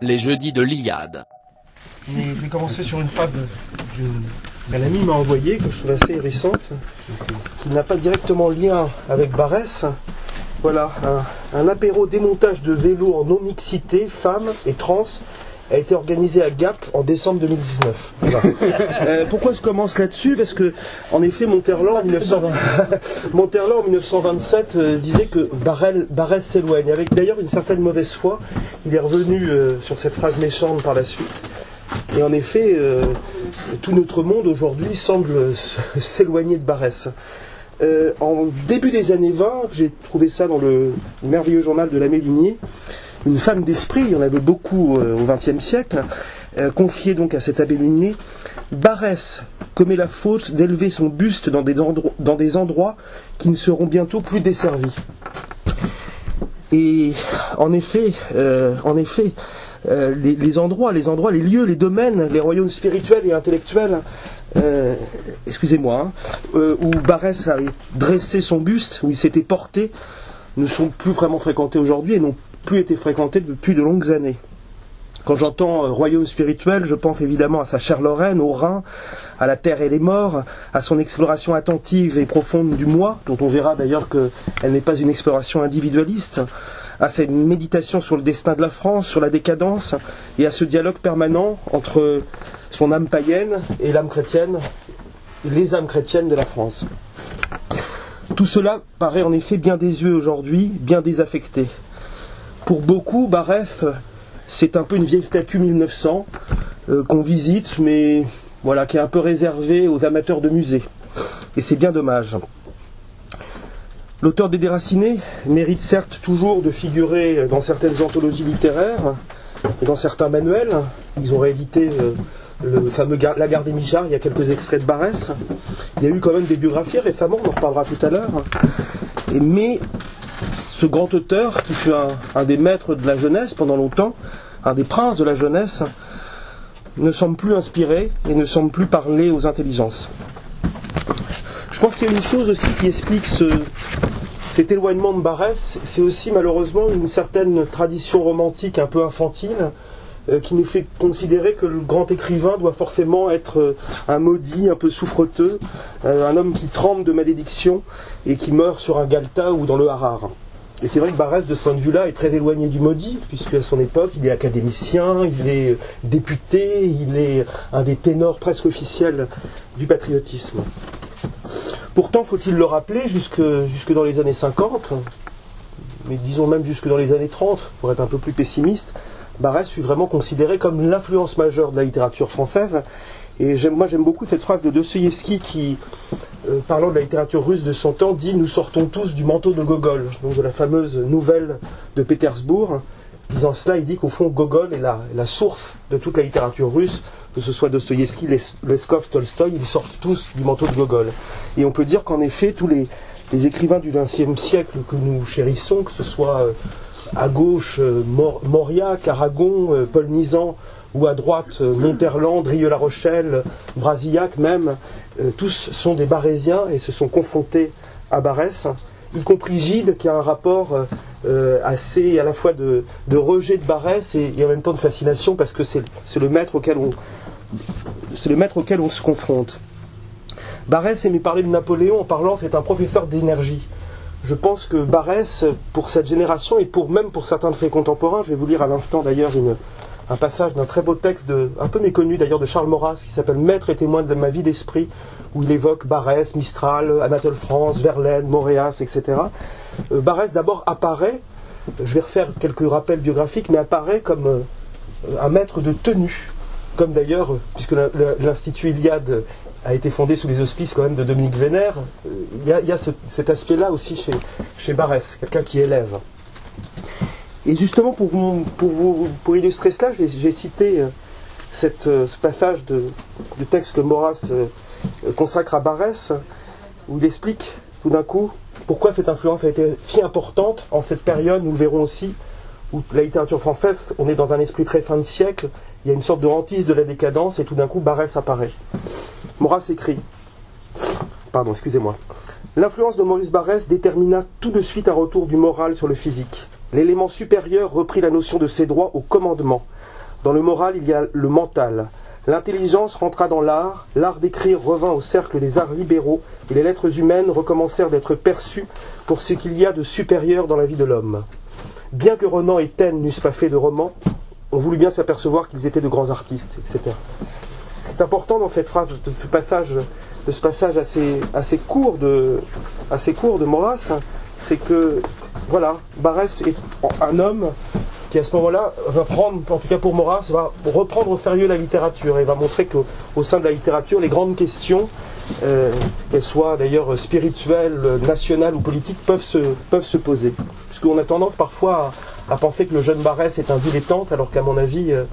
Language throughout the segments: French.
Les jeudis de l'Iliade. Je vais commencer sur une phrase qu'un ami m'a envoyée, que je trouve assez récente, qui n'a pas directement lien avec Barès. Voilà, un, un apéro démontage de vélo en non-mixité, femmes et trans, a été organisé à Gap en décembre 2019. Voilà. Euh, pourquoi je commence là-dessus? Parce que, en effet, Monterland, en, 1920 Monterland, en 1927 euh, disait que Barrel, Barès s'éloigne. Avec d'ailleurs une certaine mauvaise foi, il est revenu euh, sur cette phrase méchante par la suite. Et en effet, euh, tout notre monde aujourd'hui semble s'éloigner de Barès. Euh, en début des années 20, j'ai trouvé ça dans le merveilleux journal de l'abbé Ligné, une femme d'esprit, il y en avait beaucoup euh, au XXe siècle, euh, confiée donc à cet abbé Ligné, Barès commet la faute d'élever son buste dans des, endroits qui ne seront bientôt plus desservis. Et en effet, euh, les, endroits, les endroits, les lieux, les domaines, les royaumes spirituels et intellectuels, excusez-moi, hein, où Barès avait dressé son buste, où il s'était porté, ne sont plus vraiment fréquentés aujourd'hui et n'ont plus été fréquentés depuis de longues années. Quand j'entends euh, royaume spirituel, je pense évidemment à sa chère Lorraine, au Rhin, à la terre et les morts, à son exploration attentive et profonde du moi, dont on verra d'ailleurs qu'elle n'est pas une exploration individualiste, à cette méditation sur le destin de la France, sur la décadence, et à ce dialogue permanent entre son âme païenne et l'âme chrétienne, les âmes chrétiennes de la France. Tout cela paraît en effet bien désuet aujourd'hui, bien désaffecté. Pour beaucoup, Barès, c'est un peu une vieille statue 1900 euh, qu'on visite, mais voilà, qui est un peu réservée aux amateurs de musées. Et c'est bien dommage. L'auteur des Déracinés mérite certes toujours de figurer dans certaines anthologies littéraires et dans certains manuels. Ils ont réédité euh, le fameux La Gare des Michards, il y a quelques extraits de Barès. Il y a eu quand même des biographies récemment, on en reparlera tout à l'heure. Mais ce grand auteur, qui fut un, des maîtres de la jeunesse pendant longtemps, un des princes de la jeunesse, ne semble plus inspiré et ne semble plus parler aux intelligences. Je pense qu'il y a une chose aussi qui explique ce, cet éloignement de Barès, c'est aussi malheureusement une certaine tradition romantique un peu infantile qui nous fait considérer que le grand écrivain doit forcément être euh, un maudit, un peu souffreteux, euh, un homme qui tremble de malédiction et qui meurt sur un galta ou dans le harar. Et c'est vrai que Barès, de ce point de vue-là, est très éloigné du maudit, puisque à son époque, il est académicien, il est député, il est un des ténors presque officiels du patriotisme. Pourtant, faut-il le rappeler, jusque, jusque dans les années 50, mais disons même jusque dans les années 30, pour être un peu plus pessimiste, Barès fut vraiment considéré comme l'influence majeure de la littérature française. Et moi j'aime beaucoup cette phrase de Dostoïevski qui, euh, parlant de la littérature russe de son temps, dit Nous sortons tous du manteau de Gogol, donc de la fameuse nouvelle de Pétersbourg. Disant cela, il dit qu'au fond, Gogol est la, source de toute la littérature russe, que ce soit Dostoïevski, Les- Leskov, Tolstoï, ils sortent tous du manteau de Gogol. Et on peut dire qu'en effet, tous les, les écrivains du XXe siècle que nous chérissons, que ce soit euh, à gauche euh, Mauriac, Aragon, euh, Paul Nizan, ou à droite euh, Monterland, Rieux-La Rochelle, Brasillac même, tous sont des Barésiens et se sont confrontés à Barès, y compris Gide qui a un rapport assez à la fois de, rejet de Barès et, en même temps de fascination parce que c'est le maître auquel on c'est le maître auquel on se confronte. Barès aimait parler de Napoléon en parlant c'est un professeur d'énergie. Je pense que Barès, pour cette génération et pour même pour certains de ses contemporains, je vais vous lire à l'instant d'ailleurs un passage d'un très beau texte, un peu méconnu d'ailleurs, de Charles Maurras, qui s'appelle Maître et témoin de ma vie d'esprit, où il évoque Barès, Mistral, Anatole France, Verlaine, Moréas, etc. Euh, Barès d'abord apparaît, je vais refaire quelques rappels biographiques, mais apparaît comme euh, un maître de tenue, comme d'ailleurs, puisque l'Institut Iliade a été fondé sous les auspices quand même de Dominique Vénère, il y a, cet aspect-là aussi chez, chez Barès, quelqu'un qui élève. Et justement, pour, pour, illustrer cela, vais citer euh, euh, ce passage de, du texte que Maurras euh, consacre à Barès, où il explique tout d'un coup pourquoi cette influence a été si importante en cette période, nous le verrons aussi, où la littérature française, on est dans un esprit très fin de siècle, il y a une sorte de hantise de la décadence, et tout d'un coup, Barès apparaît. Maurras écrit pardon, excusez-moi. L'influence de Maurice Barrès détermina tout de suite un retour du moral sur le physique. L'élément supérieur reprit la notion de ses droits au commandement. Dans le moral, il y a le mental. L'intelligence rentra dans l'art, l'art d'écrire revint au cercle des arts libéraux, et les lettres humaines recommencèrent d'être perçues pour ce qu'il y a de supérieur dans la vie de l'homme. Bien que Renan et Taine n'eussent pas fait de romans, on voulut bien s'apercevoir qu'ils étaient de grands artistes, etc. C'est important dans cette phrase, de ce passage, de ce passage assez, assez court de, assez court de Maurras, c'est que, voilà, Barès est un homme qui à ce moment-là va prendre, en tout cas pour Maurras, va reprendre au sérieux la littérature et va montrer qu'au sein de la littérature, les grandes questions, euh, qu'elles soient d'ailleurs spirituelles, nationales ou politiques, peuvent se, peuvent se poser. Puisqu'on a tendance parfois à, penser que le jeune Barès est un dilettante, alors qu'à mon avis, euh,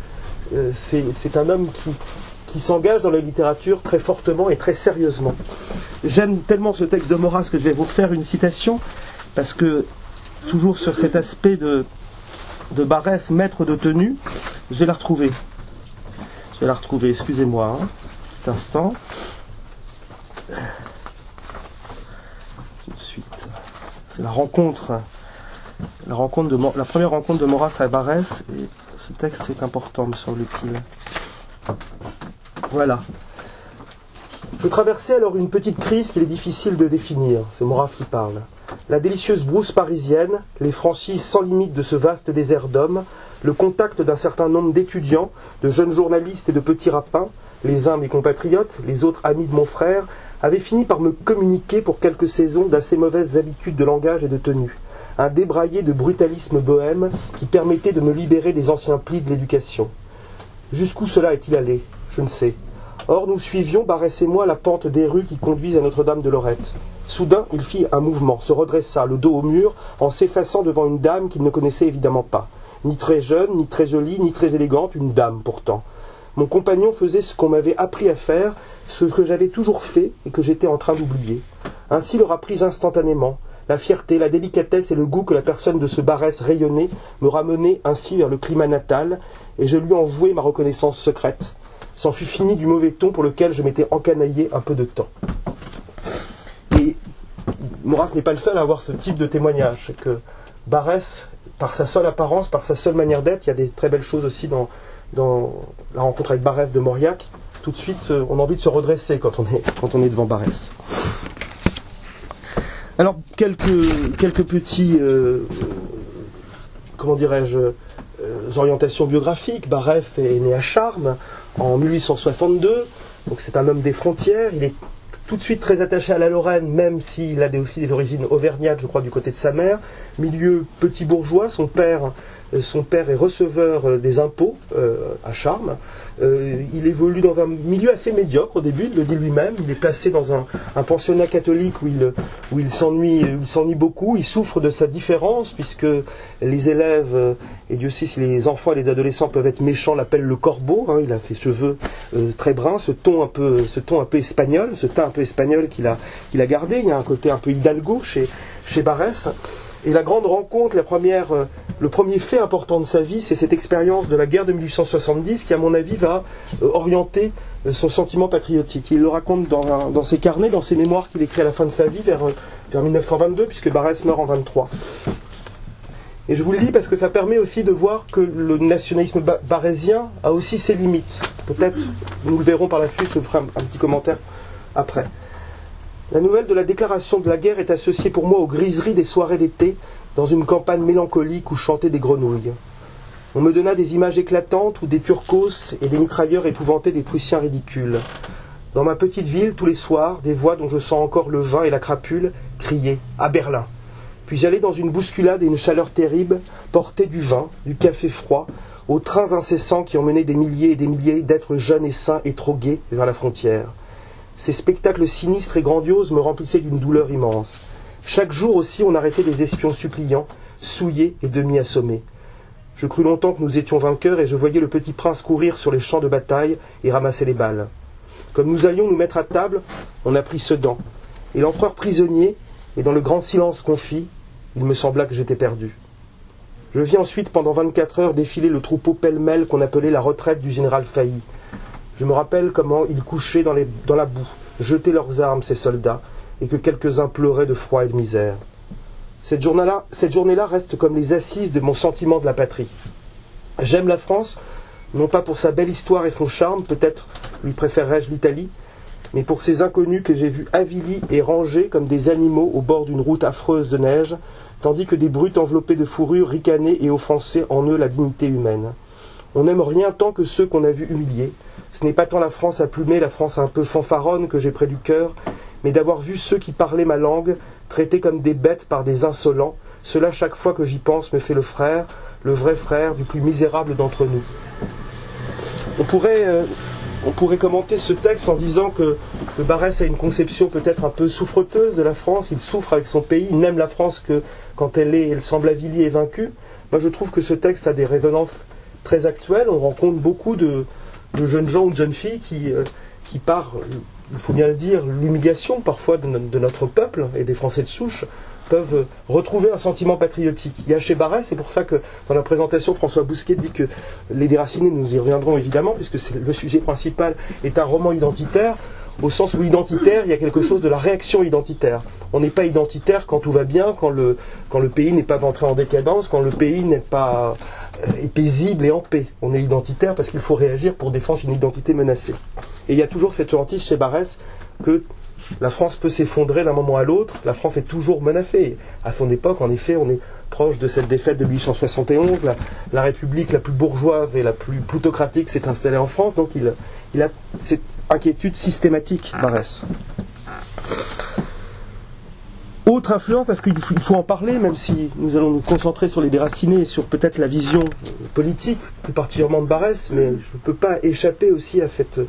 euh, c'est un homme qui, qui s'engage dans la littérature très fortement et très sérieusement. J'aime tellement ce texte de Maurras que je vais vous refaire une citation, parce que toujours sur cet aspect de, de Barès, maître de tenue, je vais la retrouver. Je vais la retrouver, excusez-moi, un petit instant. Tout de suite. C'est la rencontre, la rencontre de la première rencontre de Maurras à Barès, et ce texte est important, me semble-t-il. Voilà. Je traversais alors une petite crise qu'il est difficile de définir. C'est Maurras qui parle. La délicieuse brousse parisienne, les franchises sans limite de ce vaste désert d'hommes, le contact d'un certain nombre d'étudiants, de jeunes journalistes et de petits rapins, les uns mes compatriotes, les autres amis de mon frère, avaient fini par me communiquer pour quelques saisons d'assez mauvaises habitudes de langage et de tenue. Un débraillé de brutalisme bohème qui permettait de me libérer des anciens plis de l'éducation. Jusqu'où cela est-il allé? Je ne sais. Or, nous suivions, Barès et moi, la pente des rues qui conduisent à Notre-Dame de Lorette. Soudain, il fit un mouvement, se redressa, le dos au mur, en s'effaçant devant une dame qu'il ne connaissait évidemment pas. Ni très jeune, ni très jolie, ni très élégante, une dame pourtant. Mon compagnon faisait ce qu'on m'avait appris à faire, ce que j'avais toujours fait et que j'étais en train d'oublier. Ainsi le pris instantanément. La fierté, la délicatesse et le goût que la personne de ce Barès rayonnait me ramenaient ainsi vers le climat natal, et je lui en vouai ma reconnaissance secrète. C'en fut fini du mauvais ton pour lequel je m'étais encanaillé un peu de temps. Et Maurras n'est pas le seul à avoir ce type de témoignage. que Barès, par sa seule apparence, par sa seule manière d'être, il y a des très belles choses aussi dans, la rencontre avec Barès de Mauriac. Tout de suite, euh, on a envie de se redresser quand on est, quand on est devant Barès. Alors, quelques, quelques petits, euh, comment dirais-je, euh, orientations biographiques. Barès est né à Charmes en 1862, donc c'est un homme des frontières. Il est tout de suite très attaché à la Lorraine, même s'il a aussi des origines auvergnates, je crois, du côté de sa mère. Milieu petit bourgeois, son père, euh, son père est receveur euh, des impôts euh, à Charmes. il évolue dans un milieu assez médiocre au début, il le dit lui-même. Il est placé dans un, pensionnat catholique où il, où il s'ennuie, s'ennuie beaucoup. Il souffre de sa différence puisque les élèves, et Dieu sait si les enfants et les adolescents peuvent être méchants, l'appellent le corbeau. Hein. il a ses cheveux très bruns, ce ton un peu, ce ton un peu espagnol, ce teint un peu espagnol qu'il a, qu'il a gardé. Il y a un côté un peu hidalgo chez, chez Barès. Et la grande rencontre, la première, euh, le premier fait important de sa vie, c'est cette expérience de la guerre de 1870 qui, à mon avis, va euh, orienter euh, son sentiment patriotique. Il le raconte dans, dans, ses carnets, dans ses mémoires qu'il écrit à la fin de sa vie, vers, vers 1922, puisque Barès meurt en 23. Et je vous le dis parce que ça permet aussi de voir que le nationalisme barésien a aussi ses limites. Peut-être, nous le verrons par la suite, je ferai un petit commentaire après. La nouvelle de la déclaration de la guerre est associée pour moi aux griseries des soirées d'été dans une campagne mélancolique où chantaient des grenouilles. On me donna des images éclatantes où des turcos et des mitrailleurs épouvantaient des Prussiens ridicules. Dans ma petite ville, tous les soirs, des voix dont je sens encore le vin et la crapule criaient À Berlin Puis j'allais dans une bousculade et une chaleur terrible, porter du vin, du café froid, aux trains incessants qui emmenaient des milliers et des milliers d'êtres jeunes et sains et trop gais vers la frontière. Ces spectacles sinistres et grandioses me remplissaient d'une douleur immense. Chaque jour aussi, on arrêtait des espions suppliants, souillés et demi-assommés. Je crus longtemps que nous étions vainqueurs et je voyais le petit prince courir sur les champs de bataille et ramasser les balles. Comme nous allions nous mettre à table, on apprit Sedan. Et l'empereur prisonnier, et dans le grand silence qu'on fit, il me sembla que j'étais perdu. Je vis ensuite pendant vingt-quatre heures défiler le troupeau pêle-mêle qu'on appelait la retraite du général Failly. Je me rappelle comment ils couchaient dans, la boue, jetaient leurs armes, ces soldats, et que quelques-uns pleuraient de froid et de misère. Cette journée-là journée reste comme les assises de mon sentiment de la patrie. J'aime la France, non pas pour sa belle histoire et son charme, peut-être lui préférerais-je l'Italie, mais pour ces inconnus que j'ai vus avilis et rangés comme des animaux au bord d'une route affreuse de neige, tandis que des brutes enveloppées de fourrure ricanaient et offensaient en eux la dignité humaine. On n'aime rien tant que ceux qu'on a vus humiliés. Ce n'est pas tant la France à plumer, la France un peu fanfaronne que j'ai près du cœur, mais d'avoir vu ceux qui parlaient ma langue traités comme des bêtes par des insolents, cela chaque fois que j'y pense me fait le frère, le vrai frère du plus misérable d'entre nous. On pourrait, euh, commenter ce texte en disant que, que Barès a une conception peut-être un peu souffreteuse de la France, il souffre avec son pays, il n'aime la France que quand elle est, elle semble avilie et vaincue. Moi je trouve que ce texte a des résonances très actuelles, on rencontre beaucoup de, jeunes gens ou de jeunes filles qui, euh, qui par, il faut bien le dire, l'humiliation parfois de, notre peuple et des Français de souche, peuvent retrouver un sentiment patriotique. Il y a chez Barès, c'est pour ça que dans la présentation, François Bousquet dit que Les Déracinés, nous y reviendrons évidemment, puisque le sujet principal est un roman identitaire, au sens où identitaire, il y a quelque chose de la réaction identitaire. On n'est pas identitaire quand tout va bien, quand le, quand le pays n'est pas entré en décadence, quand le pays n'est pas euh, est paisible et en paix. On est identitaire parce qu'il faut réagir pour défendre une identité menacée. Et il y a toujours cette hantise chez Barès que la France peut s'effondrer d'un moment à l'autre, la France est toujours menacée. À son époque, en effet, on est proche de cette défaite de 1871, la, République la plus bourgeoise et la plus plutocratique s'est installée en France, donc il, il a cette inquiétude systématique, Barès. Autre influence, parce qu'il faut, en parler, même si nous allons nous concentrer sur les déracinés et sur peut-être la vision politique, plus particulièrement de Barès, mais je ne peux pas échapper aussi à cette, euh,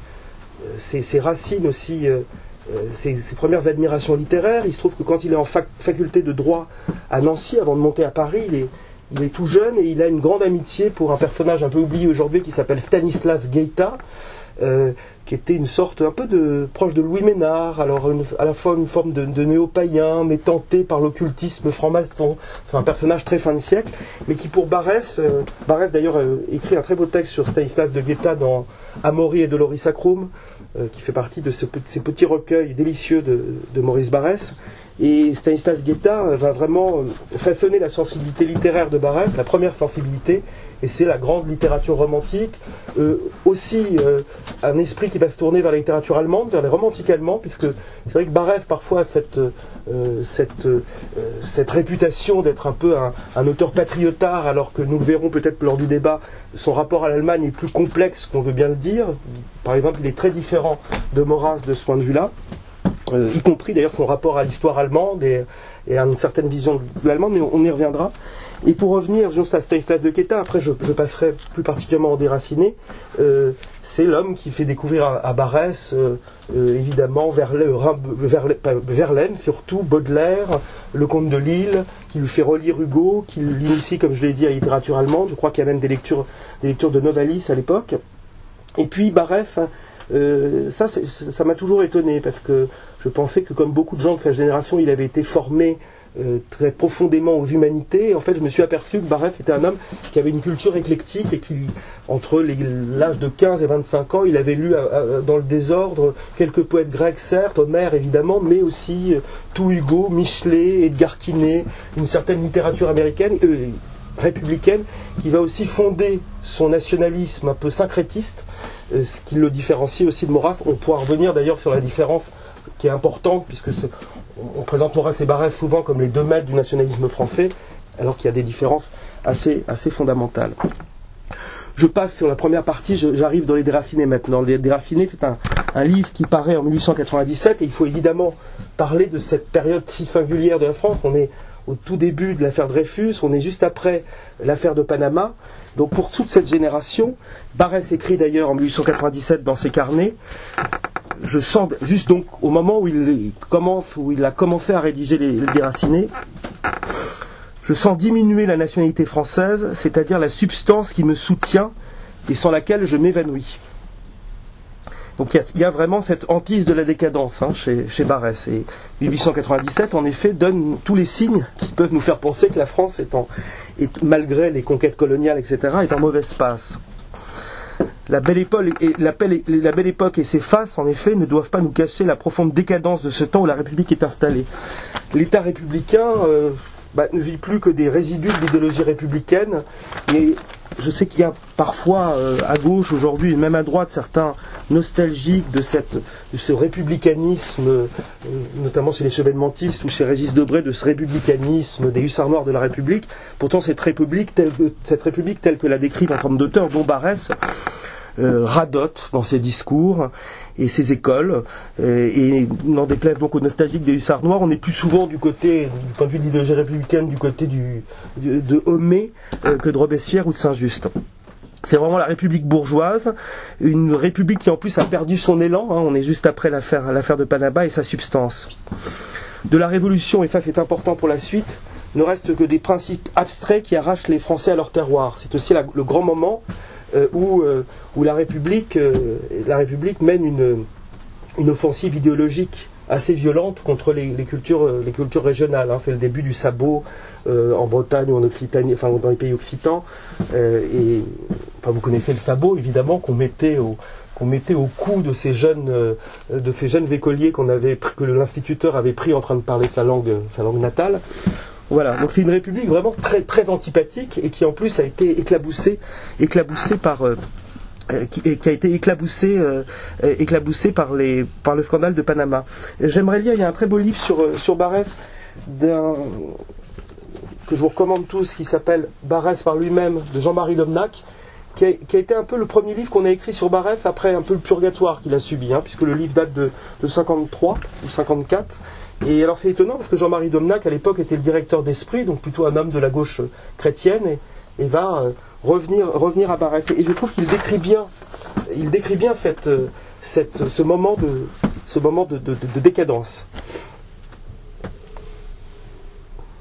ces, racines aussi euh, euh, ses, premières admirations littéraires. Il se trouve que quand il est en faculté de droit à Nancy, avant de monter à Paris, il est, il est tout jeune et il a une grande amitié pour un personnage un peu oublié aujourd'hui qui s'appelle Stanislas Gueita, euh, qui était une sorte un peu de proche de Louis Ménard, alors à la fois une forme de, néo-païen, mais tenté par l'occultisme franc-maçon, c'est un personnage très fin de siècle, mais qui pour Barès, euh, Barès d'ailleurs euh, écrit un très beau texte sur Stanislas de Guetta dans Amaury et Doloris Sacrum, qui fait partie de ces petits recueils délicieux de, de Maurice Barès, et Stanislas Guetta va vraiment euh, façonner la sensibilité littéraire de Barès, la première sensibilité, et c'est la grande littérature romantique. Euh, aussi euh, un esprit qui va se tourner vers la littérature allemande, vers les romantiques allemands, puisque c'est vrai que Barès parfois a cette, cette, cette réputation d'être un peu un, un, auteur patriotard, alors que nous le verrons peut-être lors du débat, son rapport à l'Allemagne est plus complexe qu'on veut bien le dire. Par exemple, il est très différent de Maurras de ce point de vue-là. Euh, y compris d'ailleurs son rapport à l'histoire allemande et, à une certaine vision de l'allemande, mais on, y reviendra. Et pour revenir juste à de Quetta, après je, passerai plus particulièrement en déraciné, euh, c'est l'homme qui fait découvrir à, Barès, euh, évidemment, Verlaine surtout, Baudelaire, le comte de Lille, qui lui fait relire Hugo, qui l'initie, comme je l'ai dit, à la littérature allemande. Je crois qu'il y a même des lectures, des lectures de Novalis à l'époque. Et puis Barès euh, ça, ça m'a toujours étonné parce que je pensais que, comme beaucoup de gens de sa génération, il avait été formé euh, très profondément aux humanités. en fait, je me suis aperçu que Baref était un homme qui avait une culture éclectique et qui, entre l'âge de 15 et 25 ans, il avait lu dans le désordre quelques poètes grecs, certes, Homère évidemment, mais aussi euh, tout Hugo, Michelet, Edgar Quinet, une certaine littérature américaine républicaine qui va aussi fonder son nationalisme un peu syncrétiste, euh, ce qui le différencie aussi de Maurras. On pourra revenir d'ailleurs sur la différence qui est importante, puisque on présente Maurras et Barrès souvent comme les deux maîtres du nationalisme français, alors qu'il y a des différences assez, fondamentales. Je passe sur la première partie, j'arrive dans les déraffinés maintenant. Les déraffinés, c'est un, un, livre qui paraît en 1897 et il faut évidemment parler de cette période si singulière de la France. On est au tout début de l'affaire Dreyfus, on est juste après l'affaire de Panama. Donc pour toute cette génération, Barès écrit d'ailleurs en 1897 dans ses carnets, je sens juste donc au moment où il commence, où il a commencé à rédiger les, les déracinés, je sens diminuer la nationalité française, c'est-à-dire la substance qui me soutient et sans laquelle je m'évanouis. Donc il y, a vraiment cette hantise de la décadence hein, chez, chez Barès. Et 1897, en effet, donne tous les signes qui peuvent nous faire penser que la France, est, en, est malgré les conquêtes coloniales, etc., est en mauvaise passe. La belle, époque et, la, belle, la belle époque ses faces, en effet, ne doivent pas nous cacher la profonde décadence de ce temps où la République est installée. L'État républicain euh, bah, ne vit plus que des résidus de l'idéologie républicaine. Et je sais qu'il y a parfois euh, à gauche aujourd'hui, et même à droite, certains nostalgiques de, cette, de ce républicanisme, euh, notamment chez les chevènementistes ou chez Régis Debray, de ce républicanisme des hussards noirs de la République. Pourtant, cette République telle, cette République telle que la décrit un forme d'auteur, dont Barès, euh, radote dans ses discours et ses écoles. Euh, et n'en déplaise donc aux nostalgiques des hussards noirs, on est plus souvent du côté, du point de vue de l'idéologie républicaine, du côté du, de Homais euh, que de Robespierre ou de Saint-Just. C'est vraiment la République bourgeoise, une République qui en plus a perdu son élan. Hein, on est juste après l'affaire, l'affaire de Panama et sa substance. De la Révolution, et ça c'est important pour la suite, ne reste que des principes abstraits qui arrachent les Français à leur terroir. C'est aussi le grand moment euh, où, euh, où la, République, euh, la République mène une, une offensive idéologique assez violente contre les, cultures, les cultures régionales. Hein. C'est le début du sabot en Bretagne ou en Occitanie, enfin dans les pays occitans. et vous connaissez le sabot évidemment qu'on mettait au qu'on mettait au cou de ces jeunes de ces jeunes écoliers qu'on avait que l'instituteur avait pris en train de parler sa langue sa langue natale. Voilà, donc c'est une république vraiment très très antipathique et qui en plus a été éclaboussée, éclaboussée par euh, euh, qui, a été euh, par, les, par le scandale de Panama. J'aimerais lire, il y a un très beau livre sur, sur Barès que je vous recommande tous, qui s'appelle Barès par lui-même, de Jean-Marie a, qui a, été un peu le premier livre qu'on a écrit sur Barès après un peu le purgatoire qu'il a subi, hein, puisque le livre date de, de 53 ou 54. Et alors c'est étonnant parce que Jean-Marie Domnac à l'époque était le directeur d'esprit, donc plutôt un homme de la gauche chrétienne, et, va euh, revenir, revenir à Barès. Et je trouve qu'il décrit bien, il décrit bien cette, euh, cette, ce moment de, ce moment de décadence.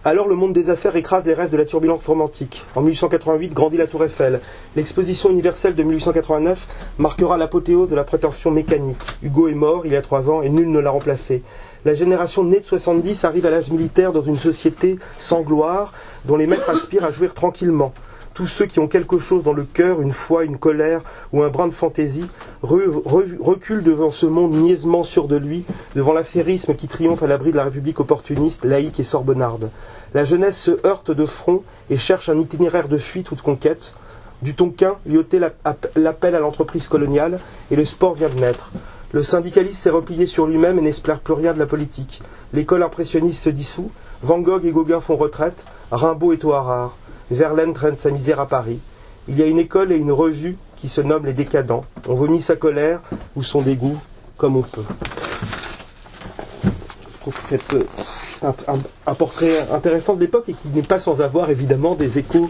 Alors le monde des affaires écrase les restes de la turbulence romantique. En 1888 grandit la Tour Eiffel. L'exposition universelle de 1889 marquera l'apothéose de la prétention mécanique. Hugo est mort il y a trois ans et nul ne l'a remplacé. La génération née de 70 arrive à l'âge militaire dans une société sans gloire dont les maîtres aspirent à jouir tranquillement tous ceux qui ont quelque chose dans le cœur, une foi, une colère ou un brin de fantaisie, reculent devant ce monde niaisement sûr de lui, devant l'affairisme qui triomphe à l'abri de la République opportuniste, laïque et sorbonnarde. La jeunesse se heurte de front et cherche un itinéraire de fuite ou de conquête. Du Tonquin lui ôtait l'appel à l'entreprise coloniale et le sport vient de naître. Le syndicaliste s'est replié sur lui-même et n'espère plus rien de la politique. L'école impressionniste se dissout, Van Gogh et Gauguin font retraite, Rimbaud est au Harare. Verlaine traîne sa misère à Paris. Il y a une école et une revue qui se nomment les décadents. On vomit sa colère ou son dégoût comme on peut. Je trouve que c'est euh, un, portrait intéressant de l'époque et qui n'est pas sans avoir évidemment des échos,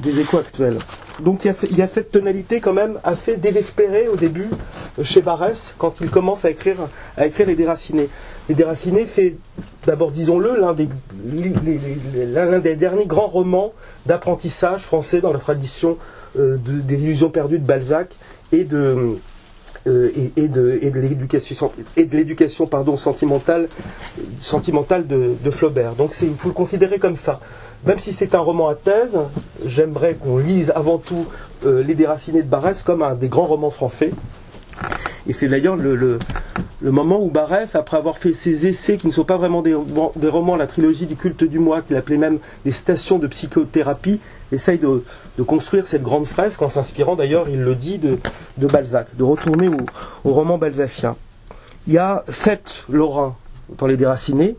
des échos actuels. Donc il y, a, cette tonalité quand même assez désespérée au début euh, chez Barès quand il commence à écrire, à écrire Les Déracinés. Les Déracinés, c'est d'abord, disons-le, l'un des, des, derniers grands romans d'apprentissage français dans la tradition euh, des illusions perdues de Balzac et de, euh, et, de, l'éducation pardon sentimentale sentimentale de, de Flaubert. Donc il faut le considérer comme ça. Même si c'est un roman à thèse, j'aimerais qu'on lise avant tout euh, Les Déracinés de Barès comme un des grands romans français. Et c'est d'ailleurs le, moment où Barès, après avoir fait ses essais qui ne sont pas vraiment des, romans, la trilogie du culte du moi, qu'il appelait même des stations de psychothérapie, essaye de, construire cette grande fresque en s'inspirant d'ailleurs, il le dit, de, de Balzac, de retourner au, au roman balzacien. Il y a sept Lorrains dans les déracinés,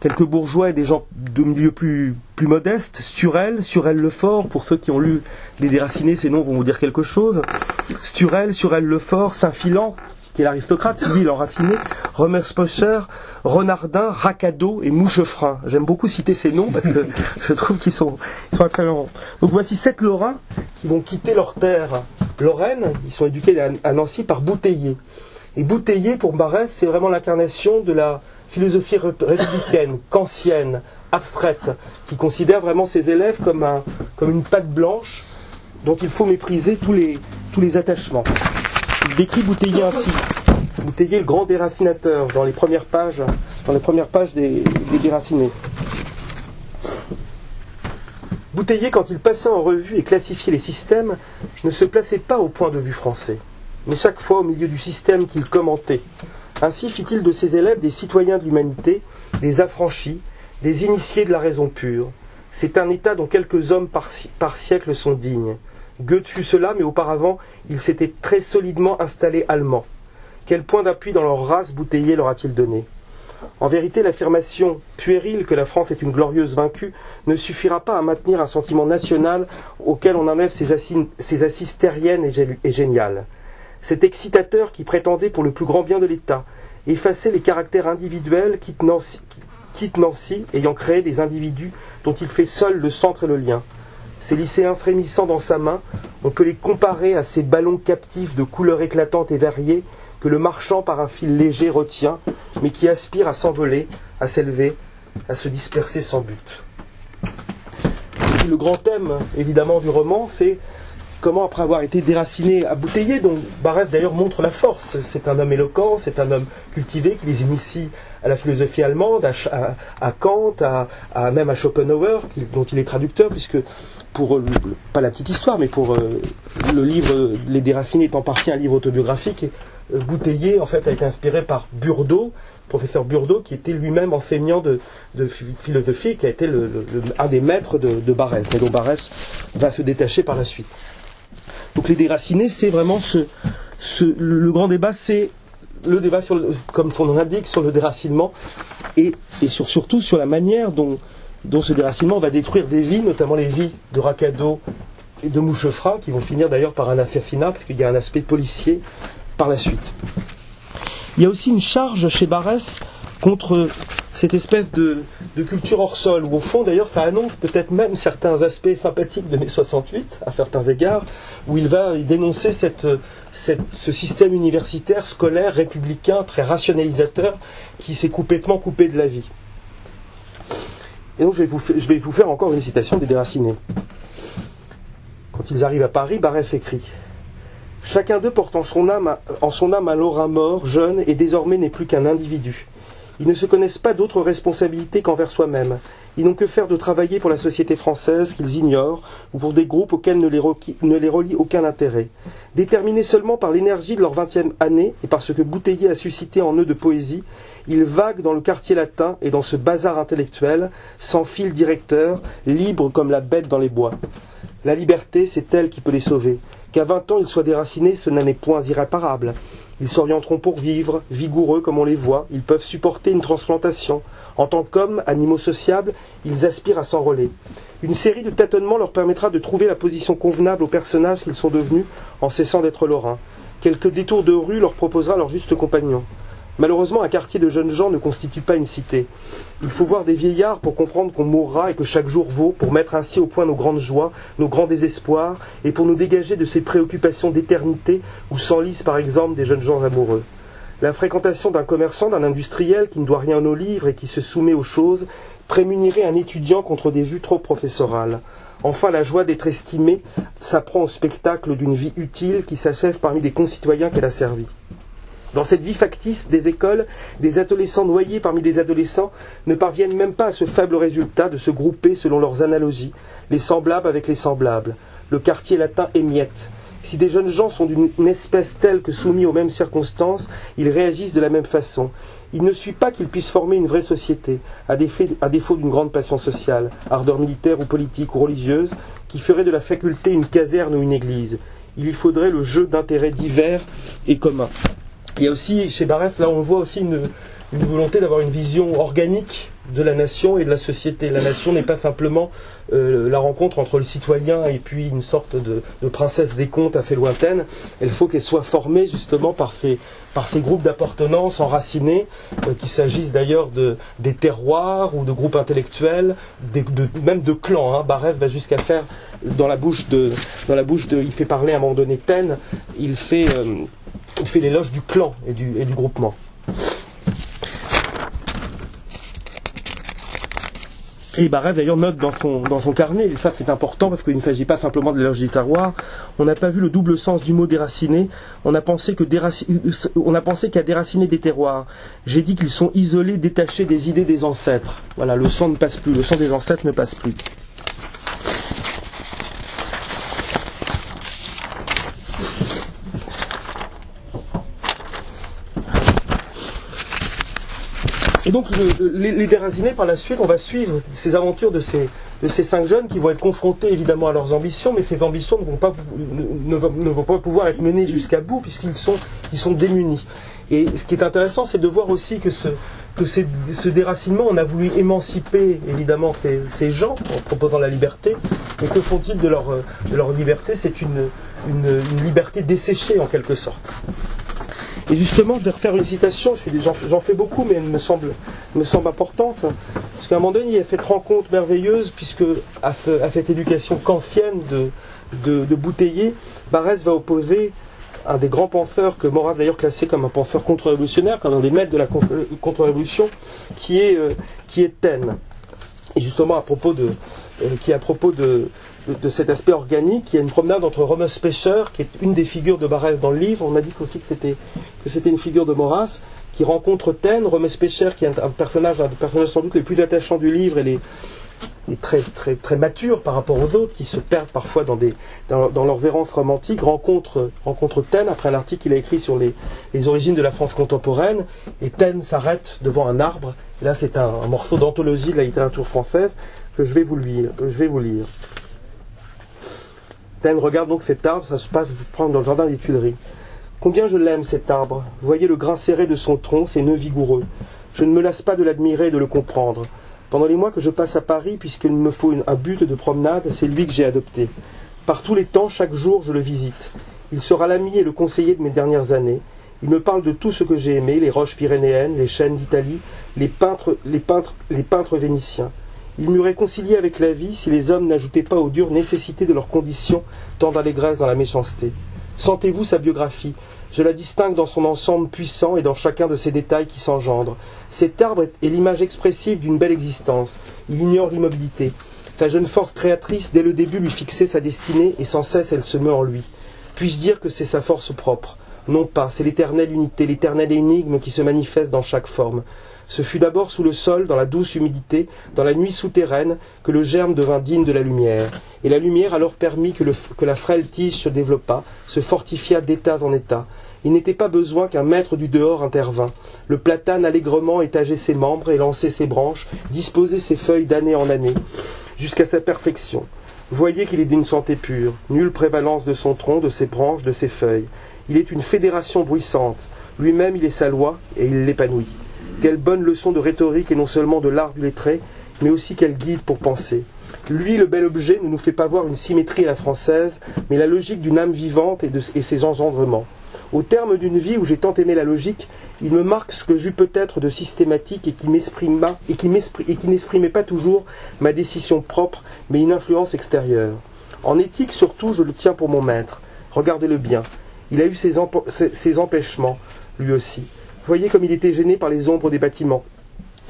quelques bourgeois et des gens de milieux plus, plus modestes, Surel, Surel Lefort, pour ceux qui ont lu Les Déracinés, ces noms vont vous dire quelque chose, Sturel, Surel Lefort, Saint-Filan, qui est l'aristocrate, lui il en raffiné, Romerspocher, Renardin, Racado et Mouchefrein. J'aime beaucoup citer ces noms parce que je trouve qu'ils sont, ils sont Donc voici sept Lorrains qui vont quitter leur terre Lorraine, ils sont éduqués à Nancy par Bouteiller. Et Bouteiller, pour Barès, c'est vraiment l'incarnation de la philosophie républicaine, kantienne, abstraite, qui considère vraiment ses élèves comme, un, comme une pâte blanche dont il faut mépriser tous les, tous les attachements. Il décrit Bouteiller ainsi. Bouteiller, le grand déracinateur, dans les premières pages, dans les premières pages des, des déracinés. Bouteiller, quand il passait en revue et classifiait les systèmes, ne se plaçait pas au point de vue français, mais chaque fois au milieu du système qu'il commentait. Ainsi fit-il de ses élèves des citoyens de l'humanité, des affranchis, des initiés de la raison pure. C'est un état dont quelques hommes par, siècle sont dignes. Goethe fut cela, mais auparavant, il s'était très solidement installé allemand. Quel point d'appui dans leur race Bouteiller leur a-t-il donné? En vérité, l'affirmation puérile que la France est une glorieuse vaincue ne suffira pas à maintenir un sentiment national auquel on enlève ses assises, terriennes et géniales. Cet excitateur qui prétendait pour le plus grand bien de l'État effacer les caractères individuels quitte Nancy, ayant créé des individus dont il fait seul le centre et le lien. Ces lycéens frémissant dans sa main, on peut les comparer à ces ballons captifs de couleurs éclatantes et variées que le marchand par un fil léger retient, mais qui aspire à s'envoler, à s'élever, à se disperser sans but. le grand thème, évidemment, du roman, c'est comment, après avoir été déraciné à Bouteiller, dont Barès d'ailleurs montre la force, c'est un homme éloquent, c'est un homme cultivé qui les initie à la philosophie allemande, à, Kant, à, même à Schopenhauer, dont il est traducteur, puisque pour, pas la petite histoire, mais pour euh, le livre Les déracinés est en partie un livre autobiographique, euh, Bouteiller en fait a été inspiré par Burdeau, professeur Burdeau, qui était lui-même enseignant de, philosophie, qui a été un des maîtres de, de Barès, et dont Barès va se détacher par la suite. Donc les déracinés, c'est vraiment ce, le grand débat, c'est le débat sur comme son nom l'indique, sur le déracinement et, surtout sur la manière dont, ce déracinement va détruire des vies, notamment les vies de Racado et de Mouchefra, qui vont finir d'ailleurs par un assassinat, parce qu'il y a un aspect policier par la suite. Il y a aussi une charge chez Barès contre cette espèce de, culture hors sol, où au fond d'ailleurs ça annonce peut-être même certains aspects sympathiques de mai 68, à certains égards, où il va dénoncer ce système universitaire, scolaire, républicain, très rationalisateur, qui s'est complètement coupé de la vie. Et donc je vais vous, faire encore une citation des déracinés. Quand ils arrivent à Paris, Barès écrit Chacun d'eux porte en son âme, en son âme un Lorrain mort, jeune, et désormais n'est plus qu'un individu. Ils ne se connaissent pas d'autres responsabilités qu'envers soi-même. Ils n'ont que faire de travailler pour la société française qu'ils ignorent ou pour des groupes auxquels ne les, relie aucun intérêt. Déterminés seulement par l'énergie de leur vingtième année et par ce que Bouteiller a suscité en eux de poésie, ils vaguent dans le quartier latin et dans ce bazar intellectuel, sans fil directeur, libres comme la bête dans les bois. La liberté, c'est elle qui peut les sauver. Qu'à vingt ans ils soient déracinés, ce n'est point irréparable. Ils s'orienteront pour vivre, vigoureux comme on les voit, ils peuvent supporter une transplantation. En tant qu'hommes, animaux sociables, ils aspirent à s'enrôler. Une série de tâtonnements leur permettra de trouver la position convenable aux personnages qu'ils sont devenus en cessant d'être lorrains. Quelques détours de rue leur proposera leur juste compagnon. Malheureusement, un quartier de jeunes gens ne constitue pas une cité. Il faut voir des vieillards pour comprendre qu'on mourra et que chaque jour vaut, pour mettre ainsi au point nos grandes joies, nos grands désespoirs, et pour nous dégager de ces préoccupations d'éternité où s'enlisent par exemple des jeunes gens amoureux. La fréquentation d'un commerçant, d'un industriel qui ne doit rien aux livres et qui se soumet aux choses, prémunirait un étudiant contre des vues trop professorales. Enfin, la joie d'être estimé s'apprend au spectacle d'une vie utile qui s'achève parmi des concitoyens qu'elle a servis. Dans cette vie factice des écoles, des adolescents noyés parmi des adolescents ne parviennent même pas à ce faible résultat de se grouper selon leurs analogies, les semblables avec les semblables. Le quartier latin émiette. Si des jeunes gens sont d'une espèce telle que soumis aux mêmes circonstances, ils réagissent de la même façon. Il ne suit pas qu'ils puissent former une vraie société, à défaut d'une grande passion sociale, ardeur militaire ou politique ou religieuse, qui ferait de la faculté une caserne ou une église. Il y faudrait le jeu d'intérêts divers et communs. Il y a aussi, chez Barès, là on voit aussi une, volonté d'avoir une vision organique de la nation et de la société. La nation n'est pas simplement euh, la rencontre entre le citoyen et puis une sorte de, princesse des contes assez lointaine. Il faut qu'elle soit formée justement par ces, par ces groupes d'appartenance enracinés, euh, qu'il s'agisse d'ailleurs de, des terroirs ou de groupes intellectuels, même de clans. Hein. Va jusqu'à faire dans la bouche de, dans la bouche de, il fait parler à un moment donné Taine, il fait euh, fait l'éloge du clan et du groupement. Et Barrel d'ailleurs note dans son, dans son carnet, et ça c'est important parce qu'il ne s'agit pas simplement de l'éloge du terroir, on n'a pas vu le double sens du mot déraciné, on a pensé que on a pensé qu'à déraciner des terroirs. J'ai dit qu'ils sont isolés, détachés des idées des ancêtres. Voilà, le sang ne passe plus, le sang des ancêtres ne passe plus. Et donc les, les, déracinés, par la suite, on va suivre ces aventures de ces, cinq jeunes qui vont être confrontés évidemment à leurs ambitions, mais ces ambitions ne vont pas, pouvoir être menées jusqu'à bout puisqu'ils sont, démunis. Et ce qui est intéressant, c'est de voir aussi que ce, déracinement, on a voulu émanciper évidemment ces, gens en proposant la liberté, mais que font-ils de leur, liberté? C'est une liberté desséchée en quelque sorte. Et justement, je vais refaire une citation, j'en fais beaucoup, mais elle me semble, importante. Parce qu'à un moment donné, il y a cette rencontre merveilleuse, puisque à, cette éducation kantienne de, de, Bouteiller, Barès va opposer un des grands penseurs que Maurras d'ailleurs classé comme un penseur contre-révolutionnaire, comme un des maîtres de la contre-révolution, qui est, euh, Taine. Et justement, à propos de, euh, qui à propos de, de, cet aspect organique, il y a une promenade entre Romus Pêcher, qui est une des figures de Barès dans le livre, on a dit aussi que c'était, une figure de Maurras, qui rencontre Taine, Romus Pêcher, qui est un, personnage, un des personnages sans doute les plus attachants du livre et les, très, très, très mature par rapport aux autres, qui se perdent parfois dans, des, dans, dans leur vérance romantique, rencontre, rencontre Taine après l'article qu'il a écrit sur les, les, origines de la France contemporaine, et Taine s'arrête devant un arbre. là, c'est un, un, morceau d'anthologie de la littérature française que je vais vous lire. Que je vais vous lire. Taine regarde donc cet arbre, ça se passe prendre dans le jardin des Tuileries. Combien je l'aime cet arbre. Voyez le grain serré de son tronc, ses nœuds vigoureux. Je ne me lasse pas de l'admirer et de le comprendre. Pendant les mois que je passe à Paris, puisqu'il me faut un but de promenade, c'est lui que j'ai adopté. Par tous les temps, chaque jour, je le visite. Il sera l'ami et le conseiller de mes dernières années. Il me parle de tout ce que j'ai aimé, les roches pyrénéennes, les chênes d'Italie, les peintres, les peintres, les peintres vénitiens. Il m'eût réconcilié avec la vie si les hommes n'ajoutaient pas aux dures nécessités de leurs conditions tant d'allégresse dans la méchanceté. Sentez-vous sa biographie. Je la distingue dans son ensemble puissant et dans chacun de ses détails qui s'engendrent. Cet arbre est l'image expressive d'une belle existence. Il ignore l'immobilité. Sa jeune force créatrice, dès le début, lui fixait sa destinée et sans cesse elle se meut en lui. Puis-je dire que c'est sa force propre? Non pas, c'est l'éternelle unité, l'éternelle énigme qui se manifeste dans chaque forme. Ce fut d'abord sous le sol, dans la douce humidité, dans la nuit souterraine, que le germe devint digne de la lumière. Et la lumière alors permit que, la frêle tige se développât, se fortifia d'état en état. Il n'était pas besoin qu'un maître du dehors intervint. Le platane allègrement étageait ses membres et lançait ses branches, disposait ses feuilles d'année en année, jusqu'à sa perfection. Voyez qu'il est d'une santé pure, nulle prévalence de son tronc, de ses branches, de ses feuilles. Il est une fédération bruissante. Lui-même, il est sa loi, et il l'épanouit. Quelle bonne leçon de rhétorique et non seulement de l'art du lettré, mais aussi quel guide pour penser. Lui, le bel objet, ne nous fait pas voir une symétrie à la française, mais la logique d'une âme vivante et, ses engendrements. Au terme d'une vie où j'ai tant aimé la logique, il me marque ce que j'eus peut-être de systématique et qui m'exprima et qui n'exprimait pas toujours ma décision propre, mais une influence extérieure. En éthique surtout, je le tiens pour mon maître. Regardez-le bien. Il a eu ses empêchements, lui aussi. Voyez comme il était gêné par les ombres des bâtiments.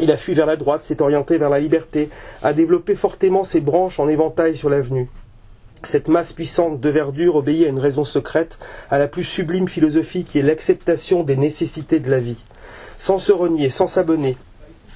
Il a fui vers la droite, s'est orienté vers la liberté, a développé fortement ses branches en éventail sur l'avenue. Cette masse puissante de verdure obéit à une raison secrète, à la plus sublime philosophie qui est l'acceptation des nécessités de la vie. Sans se renier, sans s'abonner,